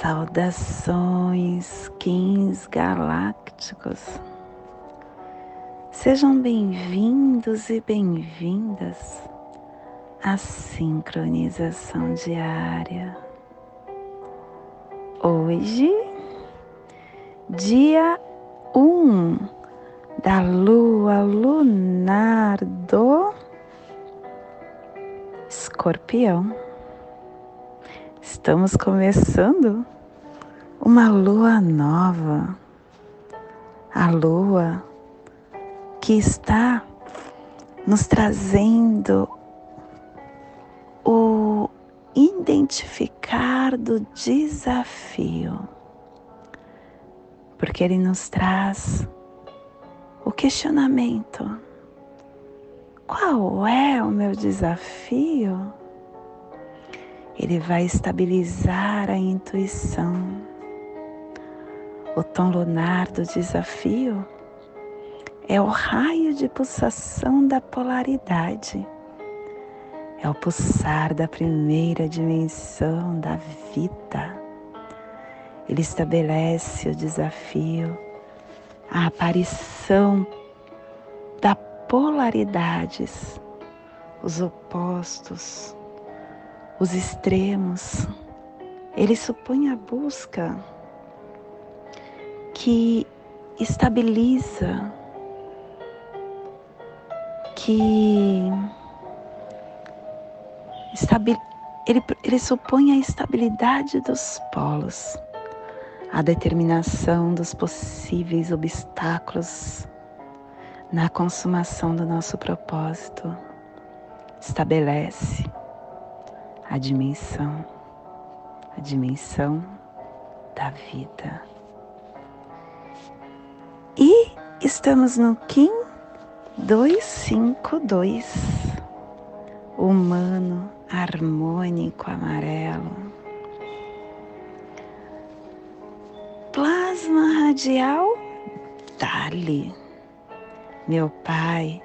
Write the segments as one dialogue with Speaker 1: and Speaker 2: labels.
Speaker 1: Saudações, Kins galácticos. Sejam bem-vindos e bem-vindas à sincronização diária Hoje, dia 1 um da lua lunar do Escorpião. Estamos começando uma lua nova. A lua que está nos trazendo o identificar do desafio, porque ele nos traz o questionamento: qual é o meu desafio? Ele vai estabilizar a intuição. O tom lunar do desafio é o raio de pulsação da polaridade é o pulsar da primeira dimensão da vida. Ele estabelece o desafio, a aparição da polaridades, os opostos, os extremos. Ele supõe a busca que estabiliza, que ele, ele supõe a estabilidade dos polos, a determinação dos possíveis obstáculos na consumação do nosso propósito. Estabelece a dimensão, a dimensão da vida. E estamos no Kim 252, humano harmônico amarelo. Plasma radial, dali. Meu Pai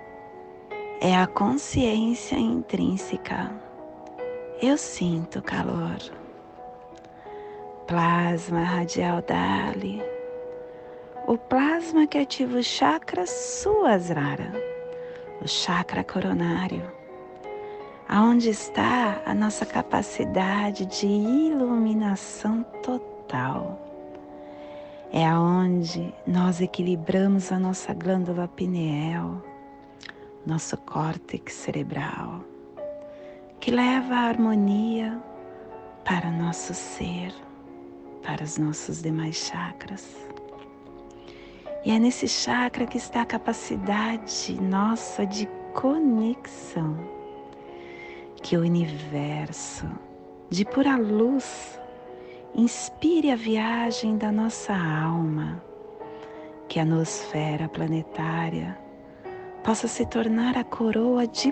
Speaker 1: é a consciência intrínseca. Eu sinto calor. Plasma radial dali. O plasma que ativa o chakra Suasrara, o chakra coronário aonde está a nossa capacidade de iluminação total. É aonde nós equilibramos a nossa glândula pineal, nosso córtex cerebral, que leva a harmonia para nosso ser, para os nossos demais chakras. E é nesse chakra que está a capacidade nossa de conexão que o universo de pura luz inspire a viagem da nossa alma, que a nosfera planetária possa se tornar a coroa de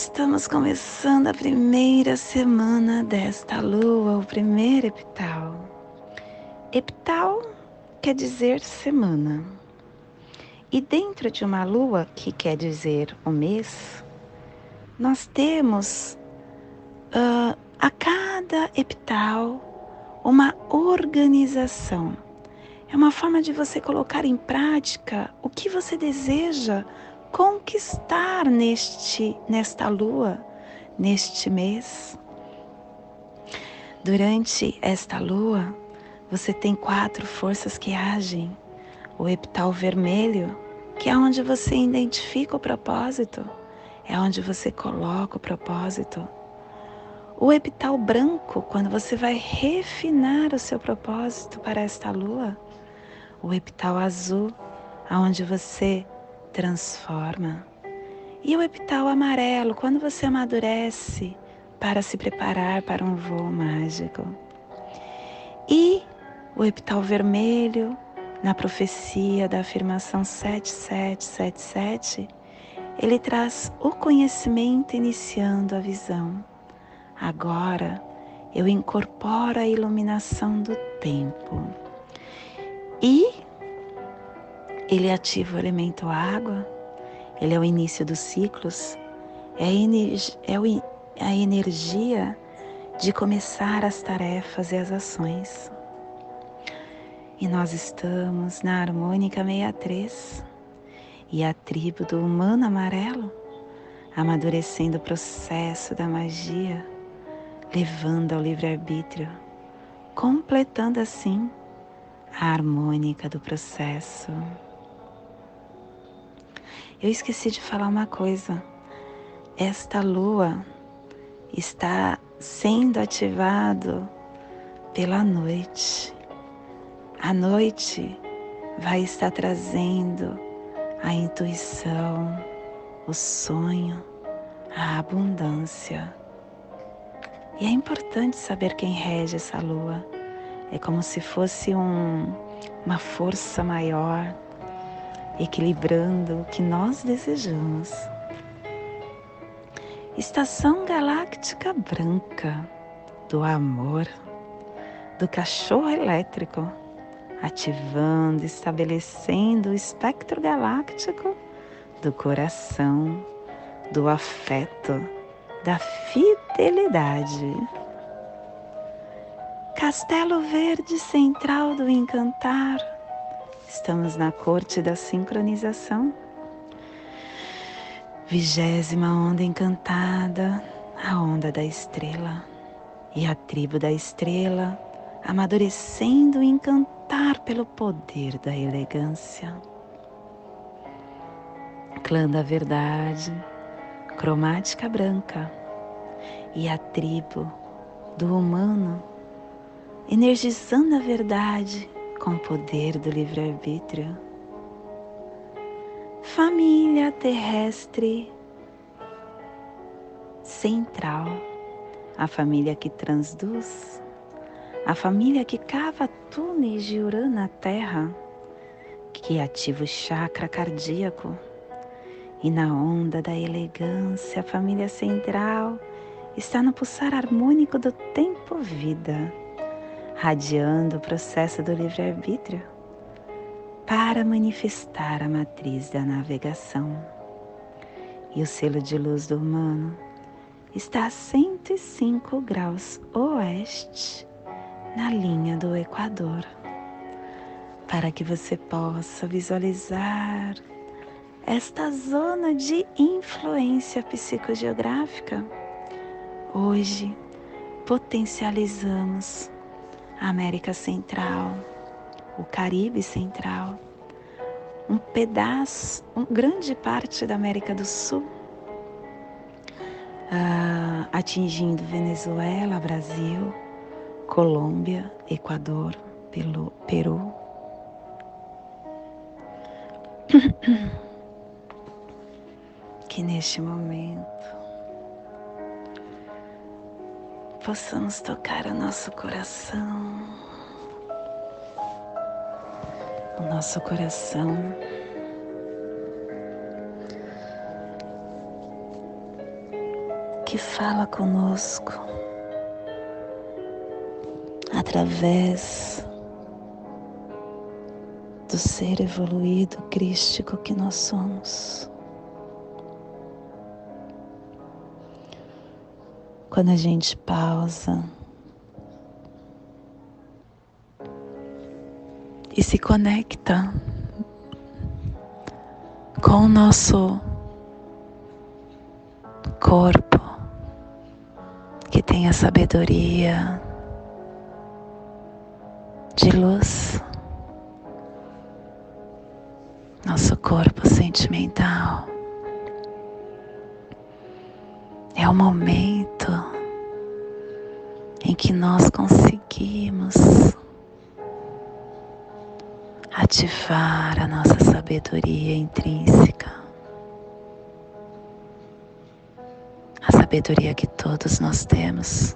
Speaker 1: Estamos começando a primeira semana desta lua, o primeiro epital. Epital quer dizer semana. E dentro de uma lua, que quer dizer o um mês, nós temos uh, a cada epital uma organização. É uma forma de você colocar em prática o que você deseja conquistar neste nesta lua, neste mês. Durante esta lua, você tem quatro forças que agem. O epital vermelho, que é onde você identifica o propósito, é onde você coloca o propósito. O epital branco, quando você vai refinar o seu propósito para esta lua. O epital azul, aonde você transforma. E o epital amarelo, quando você amadurece para se preparar para um voo mágico. E o epital vermelho, na profecia da afirmação 7777, ele traz o conhecimento iniciando a visão. Agora eu incorporo a iluminação do tempo. E ele ativa o elemento água, ele é o início dos ciclos, é a, energia, é a energia de começar as tarefas e as ações. E nós estamos na harmônica 63 e a tribo do humano amarelo amadurecendo o processo da magia levando ao livre-arbítrio, completando assim a harmônica do processo. Eu esqueci de falar uma coisa. Esta lua está sendo ativado pela noite. A noite vai estar trazendo a intuição, o sonho, a abundância. E é importante saber quem rege essa lua. É como se fosse um, uma força maior, equilibrando o que nós desejamos. Estação galáctica branca do amor, do cachorro elétrico, ativando, estabelecendo o espectro galáctico do coração, do afeto da fidelidade. Castelo Verde Central do Encantar. Estamos na corte da sincronização. Vigésima onda encantada, a onda da estrela. E a tribo da estrela amadurecendo o encantar pelo poder da elegância. Clã da verdade cromática branca e a tribo do humano, energizando a verdade com o poder do livre-arbítrio. Família terrestre central, a família que transduz, a família que cava túneis de Urã na terra, que ativa o chakra cardíaco e na onda da elegância, a família central está no pulsar harmônico do tempo-vida, radiando o processo do livre-arbítrio para manifestar a matriz da navegação. E o selo de luz do humano está a 105 graus oeste na linha do Equador, para que você possa visualizar esta zona de influência psicogeográfica, hoje potencializamos a América Central, o Caribe Central, um pedaço, uma grande parte da América do Sul, uh, atingindo Venezuela, Brasil, Colômbia, Equador, Peru. que neste momento possamos tocar o nosso coração, o nosso coração. Que fala conosco através do ser evoluído crístico que nós somos. Quando a gente pausa e se conecta com o nosso corpo que tem a sabedoria de luz, nosso corpo sentimental. É o momento que nós conseguimos ativar a nossa sabedoria intrínseca, a sabedoria que todos nós temos,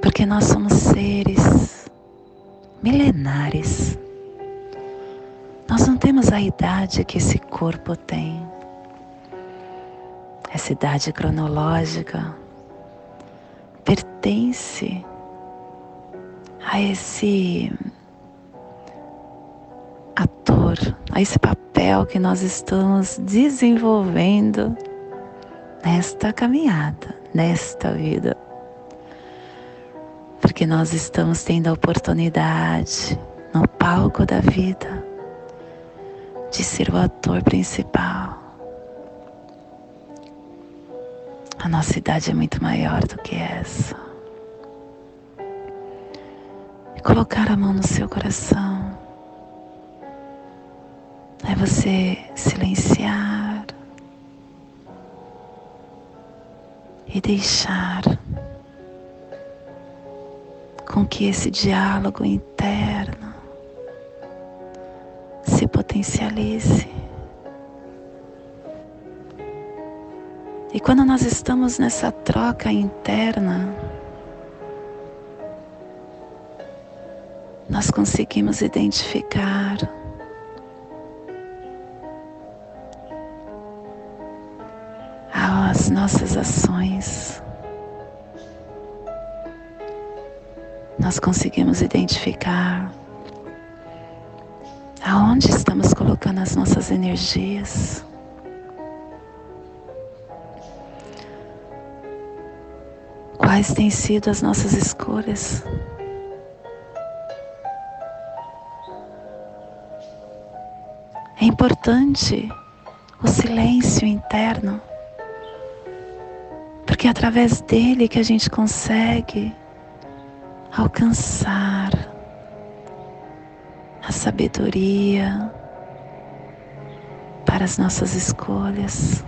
Speaker 1: porque nós somos seres milenares. Nós não temos a idade que esse corpo tem, essa idade cronológica pertence a esse ator, a esse papel que nós estamos desenvolvendo nesta caminhada, nesta vida. Porque nós estamos tendo a oportunidade no palco da vida de ser o ator principal. A nossa idade é muito maior do que essa. E colocar a mão no seu coração é você silenciar e deixar com que esse diálogo interno se potencialize. E quando nós estamos nessa troca interna, nós conseguimos identificar as nossas ações. Nós conseguimos identificar aonde estamos colocando as nossas energias. Quais têm sido as nossas escolhas? É importante o silêncio interno, porque é através dele que a gente consegue alcançar a sabedoria para as nossas escolhas.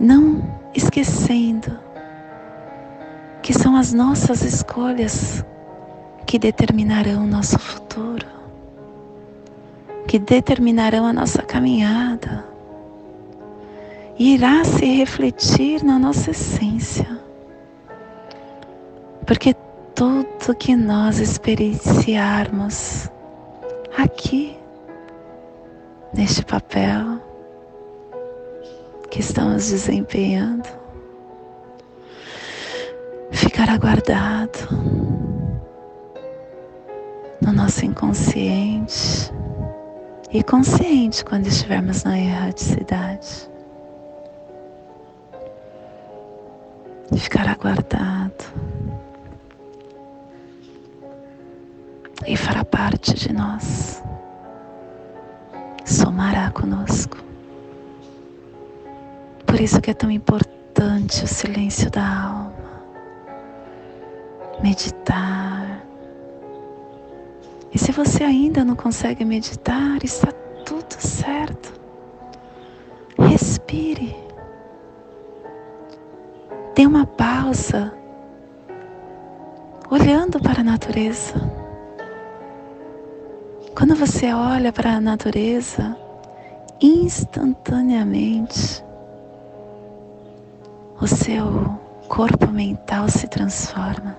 Speaker 1: Não esquecendo que são as nossas escolhas que determinarão o nosso futuro, que determinarão a nossa caminhada e irá se refletir na nossa essência. Porque tudo que nós experienciarmos aqui, neste papel, que estamos desempenhando ficará guardado no nosso inconsciente e consciente quando estivermos na erraticidade. Ficará guardado e fará parte de nós, somará conosco. Por isso que é tão importante o silêncio da alma. Meditar. E se você ainda não consegue meditar, está tudo certo. Respire. Dê uma pausa, olhando para a natureza. Quando você olha para a natureza, instantaneamente o seu corpo mental se transforma.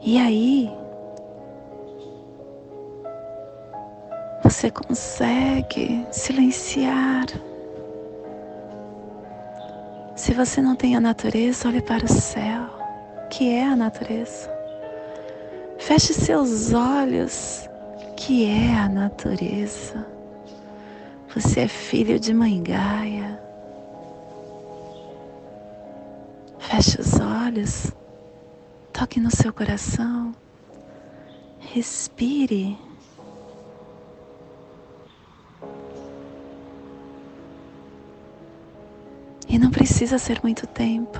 Speaker 1: E aí, você consegue silenciar. Se você não tem a natureza, olhe para o céu, que é a natureza. Feche seus olhos, que é a natureza. Você é filho de Mãe Gaia. Feche os olhos, toque no seu coração, respire. E não precisa ser muito tempo,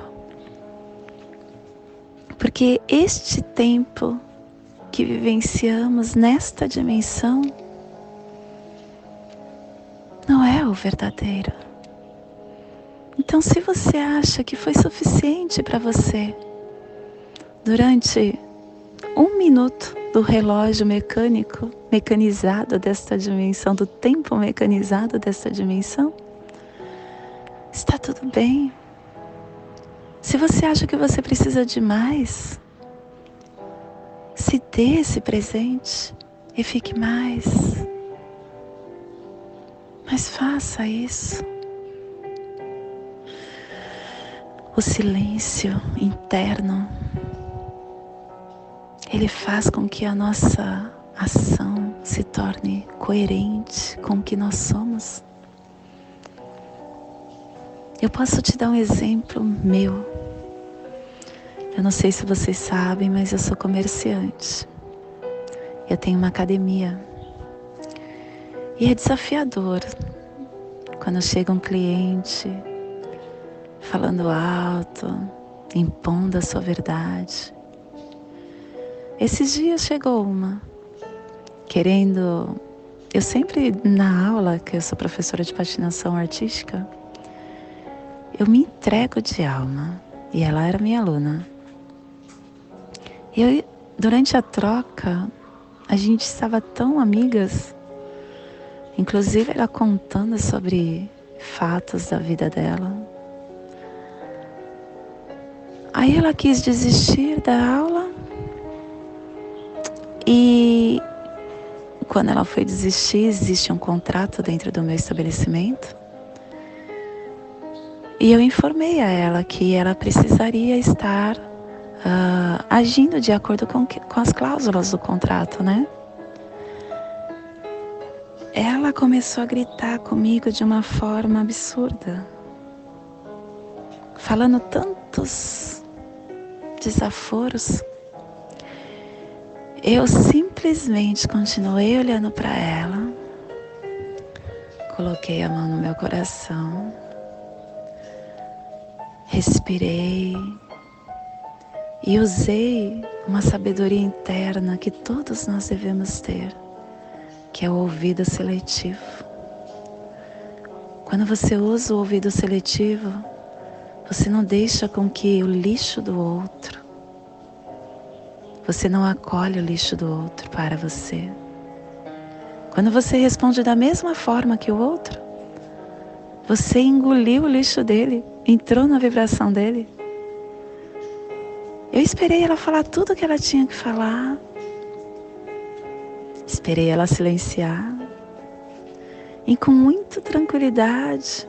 Speaker 1: porque este tempo que vivenciamos nesta dimensão não é o verdadeiro. Então, se você acha que foi suficiente para você durante um minuto do relógio mecânico, mecanizado desta dimensão, do tempo mecanizado desta dimensão, está tudo bem. Se você acha que você precisa de mais, se dê esse presente e fique mais. Mas faça isso. O silêncio interno, ele faz com que a nossa ação se torne coerente com o que nós somos. Eu posso te dar um exemplo meu. Eu não sei se vocês sabem, mas eu sou comerciante. Eu tenho uma academia. E é desafiador quando chega um cliente falando alto, impondo a sua verdade. Esses dias chegou uma querendo. Eu sempre, na aula, que eu sou professora de patinação artística, eu me entrego de alma. E ela era minha aluna. E eu, durante a troca, a gente estava tão amigas, inclusive ela contando sobre fatos da vida dela. Aí ela quis desistir da aula e quando ela foi desistir, existe um contrato dentro do meu estabelecimento. E eu informei a ela que ela precisaria estar uh, agindo de acordo com, com as cláusulas do contrato, né? Ela começou a gritar comigo de uma forma absurda, falando tantos desaforos. Eu simplesmente continuei olhando para ela, coloquei a mão no meu coração respirei e usei uma sabedoria interna que todos nós devemos ter, que é o ouvido seletivo. Quando você usa o ouvido seletivo, você não deixa com que o lixo do outro, você não acolhe o lixo do outro para você. Quando você responde da mesma forma que o outro, você engoliu o lixo dele entrou na vibração dele. Eu esperei ela falar tudo o que ela tinha que falar. Esperei ela silenciar. E com muita tranquilidade,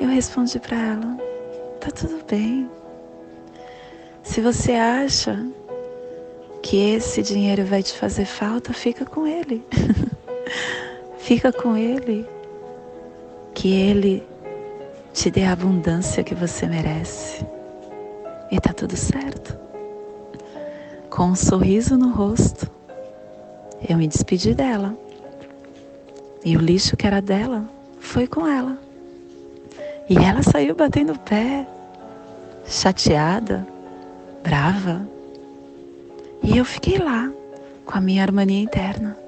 Speaker 1: eu respondi para ela: tá tudo bem. Se você acha que esse dinheiro vai te fazer falta, fica com ele. fica com ele. Que ele te dê a abundância que você merece. E tá tudo certo. Com um sorriso no rosto, eu me despedi dela. E o lixo que era dela foi com ela. E ela saiu batendo o pé, chateada, brava. E eu fiquei lá com a minha harmonia interna.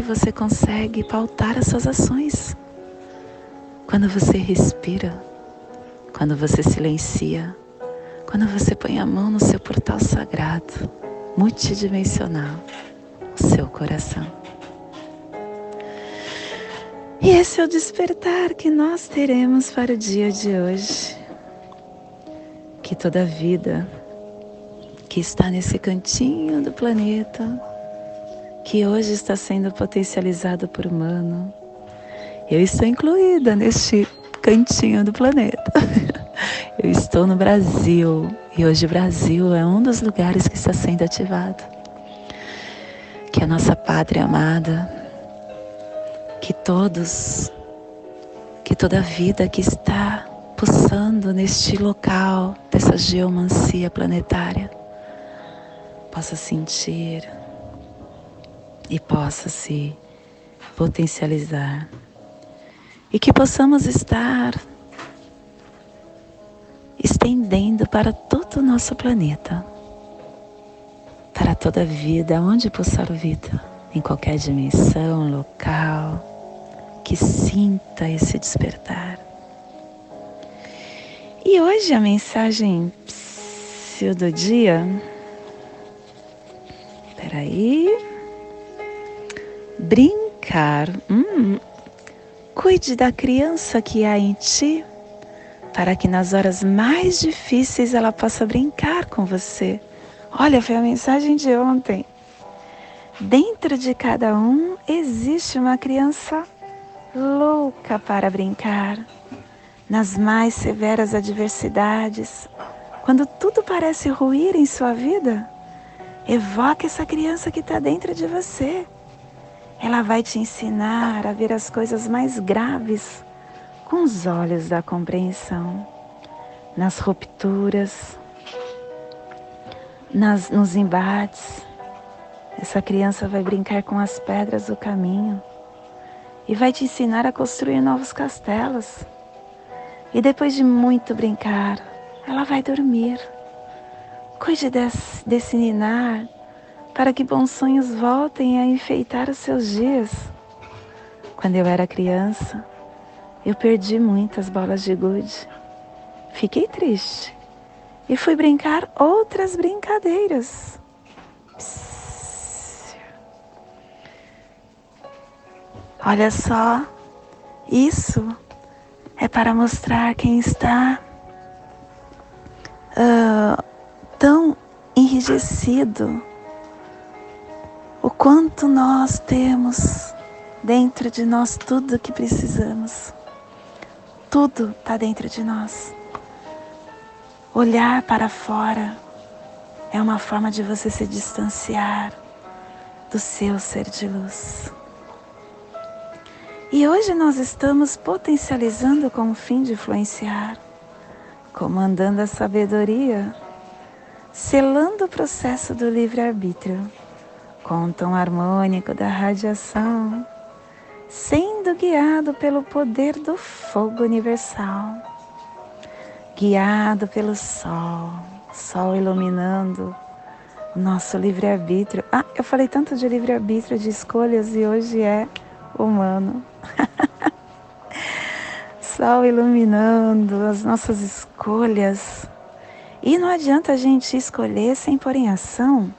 Speaker 1: que você consegue pautar as suas ações. Quando você respira, quando você silencia, quando você põe a mão no seu portal sagrado, multidimensional, o seu coração. E esse é o despertar que nós teremos para o dia de hoje. Que toda vida que está nesse cantinho do planeta que hoje está sendo potencializado por humano. Eu estou incluída neste cantinho do planeta. Eu estou no Brasil e hoje o Brasil é um dos lugares que está sendo ativado. Que a nossa pátria amada, todos, que toda vida que está pulsando neste local dessa geomancia planetária possa sentir e possa se potencializar. E que possamos estar estendendo para todo o nosso planeta, para toda a vida, onde pulsar vida, em qualquer dimensão, local, que sinta esse despertar. E hoje a mensagem do dia. Peraí. Brincar. Hum. Cuide da criança que há em ti, para que nas horas mais difíceis ela possa brincar com você. Olha, foi a mensagem de ontem. Dentro de cada um existe uma criança louca para brincar. Nas mais severas adversidades, quando tudo parece ruir em sua vida, evoque essa criança que está dentro de você. Ela vai te ensinar a ver as coisas mais graves com os olhos da compreensão, nas rupturas, nas, nos embates essa criança vai brincar com as pedras do caminho e vai te ensinar a construir novos castelos. E depois de muito brincar, ela vai dormir. Cuide desse, desse ninar para que bons sonhos voltem a enfeitar os seus dias. Quando eu era criança, eu perdi muitas bolas de gude. Fiquei triste e fui brincar outras brincadeiras. Psst. Olha só, isso é para mostrar quem está uh, tão enrijecido, o quanto nós temos dentro de nós tudo o que precisamos. Tudo está dentro de nós. Olhar para fora é uma forma de você se distanciar do seu ser de luz. E hoje nós estamos potencializando com o fim de influenciar, comandando a sabedoria, selando o processo do livre-arbítrio, com o tom harmônico da radiação, sendo guiado pelo poder do fogo universal, guiado pelo sol, sol iluminando o nosso livre-arbítrio. Ah, eu falei tanto de livre-arbítrio, de escolhas, e hoje é humano. Sol iluminando as nossas escolhas. E não adianta a gente escolher sem pôr em ação.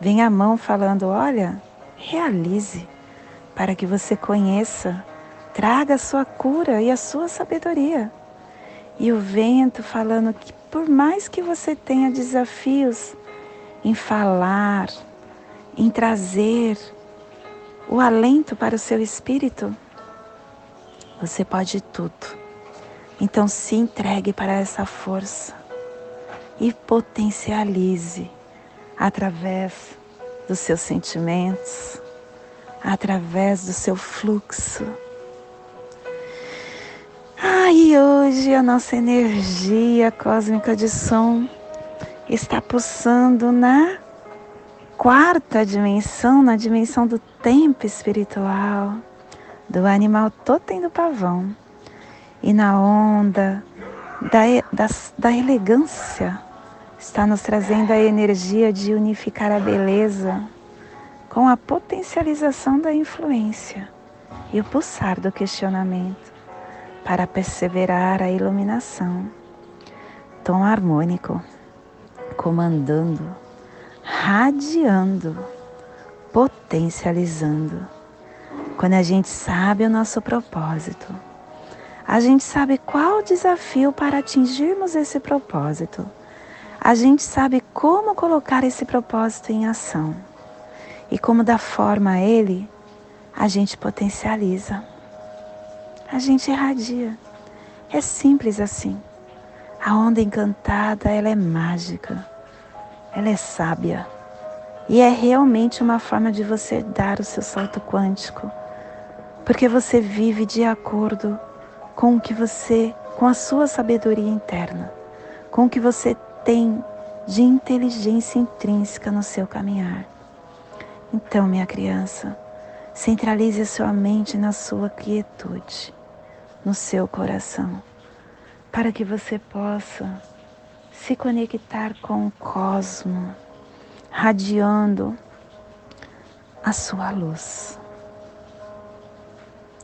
Speaker 1: Vem a mão falando: olha, realize, para que você conheça, traga a sua cura e a sua sabedoria. E o vento falando que, por mais que você tenha desafios em falar, em trazer o alento para o seu espírito, você pode tudo. Então se entregue para essa força e potencialize através dos seus sentimentos, através do seu fluxo. Ah, e hoje a nossa energia cósmica de som está pulsando na quarta dimensão, na dimensão do tempo espiritual, do animal totem do pavão, e na onda da, da, da elegância, está nos trazendo a energia de unificar a beleza com a potencialização da influência e o pulsar do questionamento para perseverar a iluminação. Tom harmônico, comandando radiando, potencializando. Quando a gente sabe o nosso propósito, a gente sabe qual o desafio para atingirmos esse propósito. A gente sabe como colocar esse propósito em ação e como dar forma a ele, a gente potencializa. A gente irradia. É simples assim. A onda encantada, ela é mágica ela é sábia. E é realmente uma forma de você dar o seu salto quântico, porque você vive de acordo com o que você, com a sua sabedoria interna, com o que você tem de inteligência intrínseca no seu caminhar. Então, minha criança, centralize a sua mente na sua quietude, no seu coração, para que você possa se conectar com o cosmo, radiando a sua luz.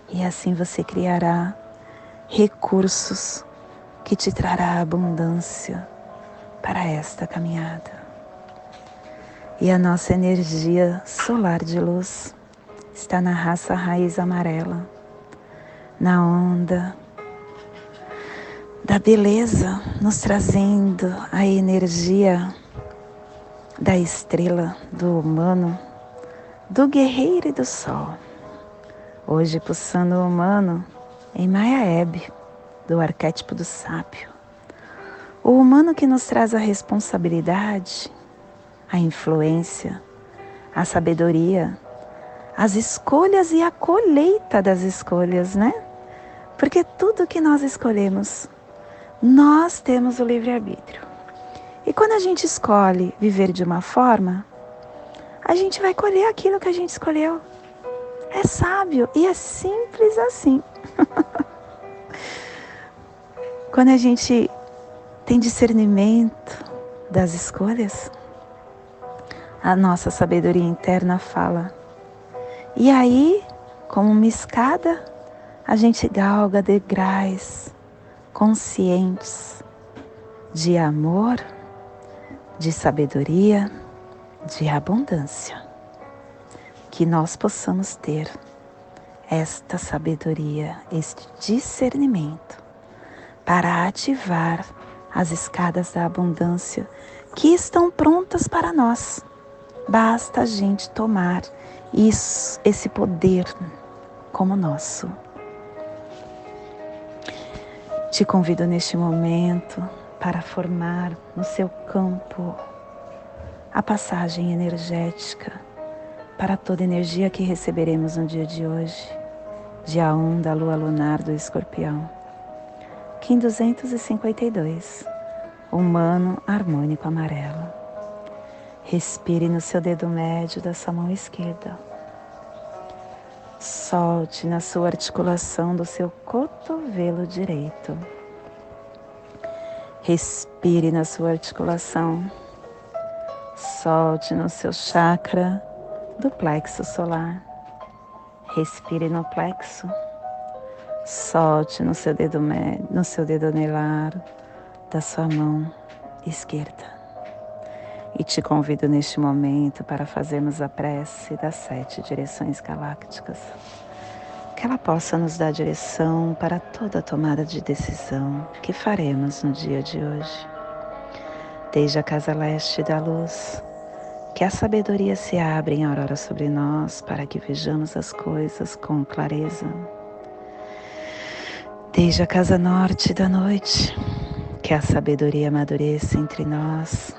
Speaker 1: E assim você criará recursos que te trará abundância para esta caminhada. E a nossa energia solar de luz está na raça raiz amarela, na onda da beleza, nos trazendo a energia da estrela, do humano, do guerreiro e do sol. Hoje, pulsando o humano em Mayaeb, do arquétipo do sábio. O humano que nos traz a responsabilidade, a influência, a sabedoria, as escolhas e a colheita das escolhas, né? Porque tudo que nós escolhemos, nós temos o livre-arbítrio. E quando a gente escolhe viver de uma forma, a gente vai colher aquilo que a gente escolheu. É sábio e é simples assim. Quando a gente tem discernimento das escolhas, a nossa sabedoria interna fala. E aí, como uma escada, a gente galga degraus conscientes de amor, de sabedoria, de abundância que nós possamos ter esta sabedoria, este discernimento para ativar as escadas da abundância que estão prontas para nós. Basta a gente tomar isso, esse poder como nosso. Te convido neste momento para formar no seu campo a passagem energética para toda energia que receberemos no dia de hoje, dia 1 da lua lunar do escorpião. Kim 252, humano harmônico amarelo. Respire no seu dedo médio da sua mão esquerda. Solte na sua articulação do seu cotovelo direito. Respire na sua articulação. Solte no seu chakra do plexo solar. Respire no plexo. Solte no seu dedo no seu dedo anelar da sua mão esquerda. E te convido neste momento para fazermos a prece das sete direções galácticas. Que ela possa nos dar direção para toda a tomada de decisão que faremos no dia de hoje. Desde a casa leste da luz, que a sabedoria se abra em aurora sobre nós para que vejamos as coisas com clareza. Desde a casa norte da noite, que a sabedoria amadureça entre nós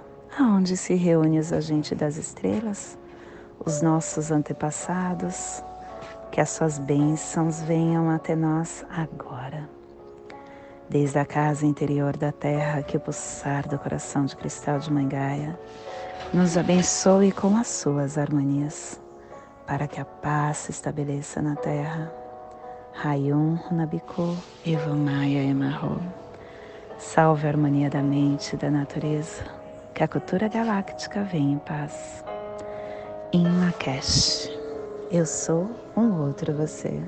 Speaker 1: aonde se reúne os agentes das estrelas, os nossos antepassados, que as suas bênçãos venham até nós agora. Desde a casa interior da terra, que o pulsar do coração de cristal de Mangaia nos abençoe com as suas harmonias, para que a paz se estabeleça na terra. Rayum Nabiku Evamaya Emarro. Salve a harmonia da mente e da natureza, que a cultura galáctica venha em paz. Em Makesh, eu sou um outro você.